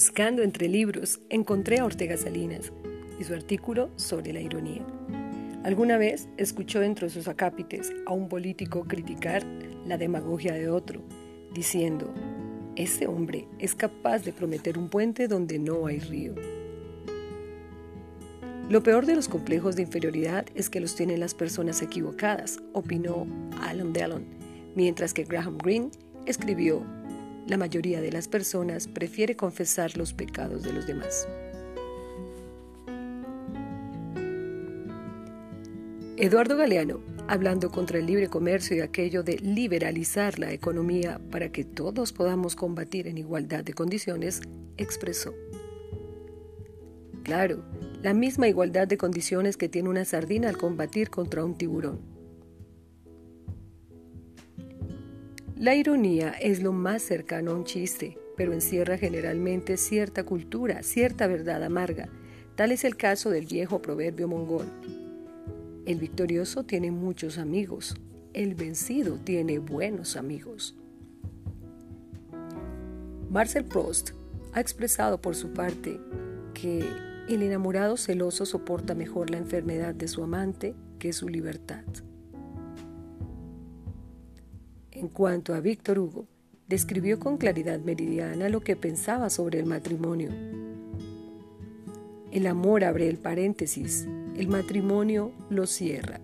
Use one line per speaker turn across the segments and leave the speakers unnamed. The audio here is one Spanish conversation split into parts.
Buscando entre libros, encontré a Ortega Salinas y su artículo sobre la ironía. Alguna vez escuchó dentro de sus acápites a un político criticar la demagogia de otro, diciendo, este hombre es capaz de prometer un puente donde no hay río. Lo peor de los complejos de inferioridad es que los tienen las personas equivocadas, opinó Alan Dallon, mientras que Graham Greene escribió, la mayoría de las personas prefiere confesar los pecados de los demás. Eduardo Galeano, hablando contra el libre comercio y aquello de liberalizar la economía para que todos podamos combatir en igualdad de condiciones, expresó. Claro, la misma igualdad de condiciones que tiene una sardina al combatir contra un tiburón. La ironía es lo más cercano a un chiste, pero encierra generalmente cierta cultura, cierta verdad amarga. Tal es el caso del viejo proverbio mongol. El victorioso tiene muchos amigos, el vencido tiene buenos amigos. Marcel Proust ha expresado por su parte que el enamorado celoso soporta mejor la enfermedad de su amante que su libertad. En cuanto a Víctor Hugo, describió con claridad meridiana lo que pensaba sobre el matrimonio. El amor abre el paréntesis el matrimonio lo cierra.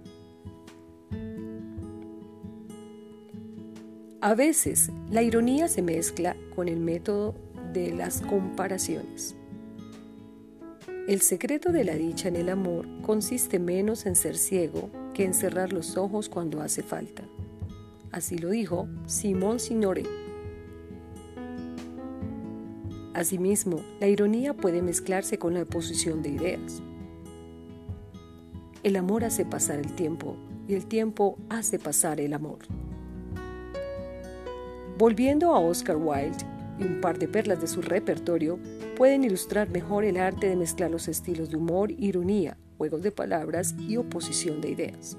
A veces la ironía se mezcla con el método de las comparaciones. El secreto de la dicha en el amor consiste menos en ser ciego que en cerrar los ojos cuando hace falta. Así lo dijo Simón Signore. Asimismo, la ironía puede mezclarse con la oposición de ideas. El amor hace pasar el tiempo y el tiempo hace pasar el amor. Volviendo a Oscar Wilde y un par de perlas de su repertorio, pueden ilustrar mejor el arte de mezclar los estilos de humor, ironía, juegos de palabras y oposición de ideas.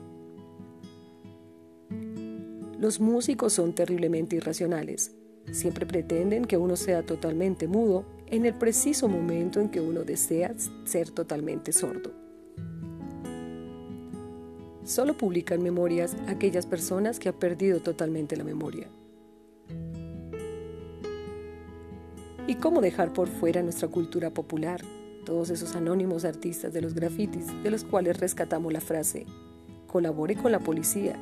Los músicos son terriblemente irracionales. Siempre pretenden que uno sea totalmente mudo en el preciso momento en que uno desea ser totalmente sordo. Solo publican memorias aquellas personas que han perdido totalmente la memoria. ¿Y cómo dejar por fuera nuestra cultura popular? Todos esos anónimos artistas de los grafitis, de los cuales rescatamos la frase, colabore con la policía,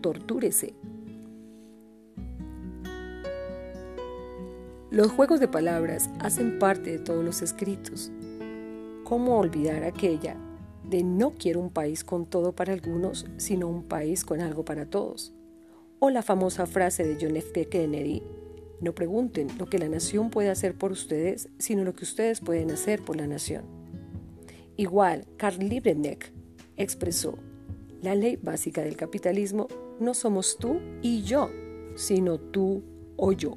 tortúrese. Los juegos de palabras hacen parte de todos los escritos. ¿Cómo olvidar aquella de no quiero un país con todo para algunos, sino un país con algo para todos. O la famosa frase de John F. Kennedy, no pregunten lo que la nación puede hacer por ustedes, sino lo que ustedes pueden hacer por la nación. Igual, Karl Liebknecht expresó, la ley básica del capitalismo no somos tú y yo, sino tú o yo.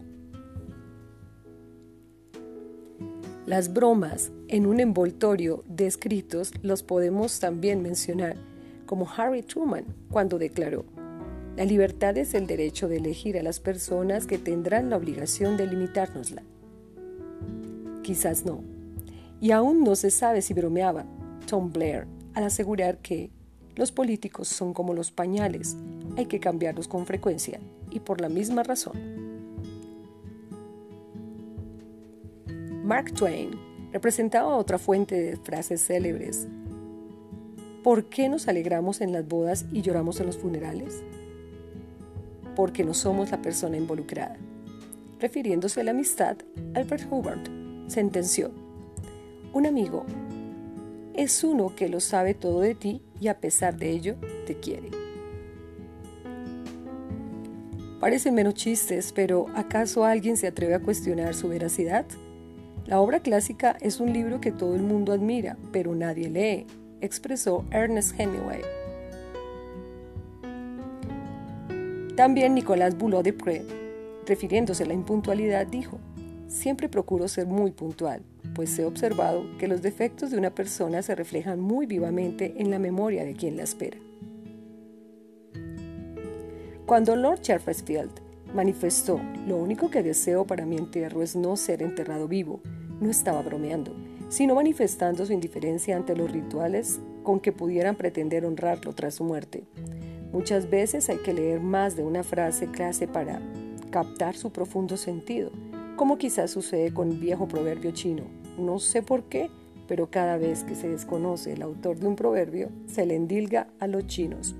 Las bromas en un envoltorio de escritos los podemos también mencionar, como Harry Truman cuando declaró, la libertad es el derecho de elegir a las personas que tendrán la obligación de limitárnosla. Quizás no. Y aún no se sabe si bromeaba Tom Blair al asegurar que los políticos son como los pañales, hay que cambiarlos con frecuencia y por la misma razón. Mark Twain representaba otra fuente de frases célebres. ¿Por qué nos alegramos en las bodas y lloramos en los funerales? Porque no somos la persona involucrada. Refiriéndose a la amistad, Albert Hubbard sentenció, un amigo es uno que lo sabe todo de ti y a pesar de ello te quiere. Parecen menos chistes, pero ¿acaso alguien se atreve a cuestionar su veracidad? La obra clásica es un libro que todo el mundo admira, pero nadie lee, expresó Ernest Hemingway. También Nicolas Boulot de Pré, refiriéndose a la impuntualidad, dijo, siempre procuro ser muy puntual, pues he observado que los defectos de una persona se reflejan muy vivamente en la memoria de quien la espera. Cuando Lord Chesterfield manifestó, lo único que deseo para mi entierro es no ser enterrado vivo, no estaba bromeando, sino manifestando su indiferencia ante los rituales con que pudieran pretender honrarlo tras su muerte. Muchas veces hay que leer más de una frase clase para captar su profundo sentido, como quizás sucede con el viejo proverbio chino. No sé por qué, pero cada vez que se desconoce el autor de un proverbio, se le endilga a los chinos.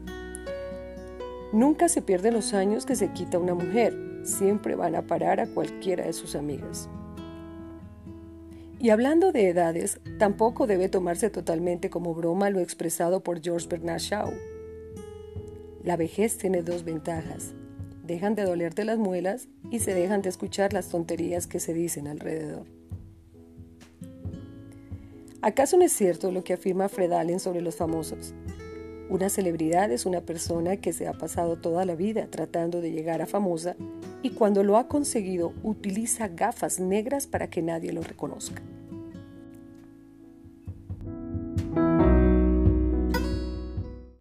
Nunca se pierden los años que se quita una mujer, siempre van a parar a cualquiera de sus amigas. Y hablando de edades, tampoco debe tomarse totalmente como broma lo expresado por George Bernard Shaw. La vejez tiene dos ventajas. Dejan de dolerte las muelas y se dejan de escuchar las tonterías que se dicen alrededor. ¿Acaso no es cierto lo que afirma Fred Allen sobre los famosos? Una celebridad es una persona que se ha pasado toda la vida tratando de llegar a famosa y cuando lo ha conseguido utiliza gafas negras para que nadie lo reconozca.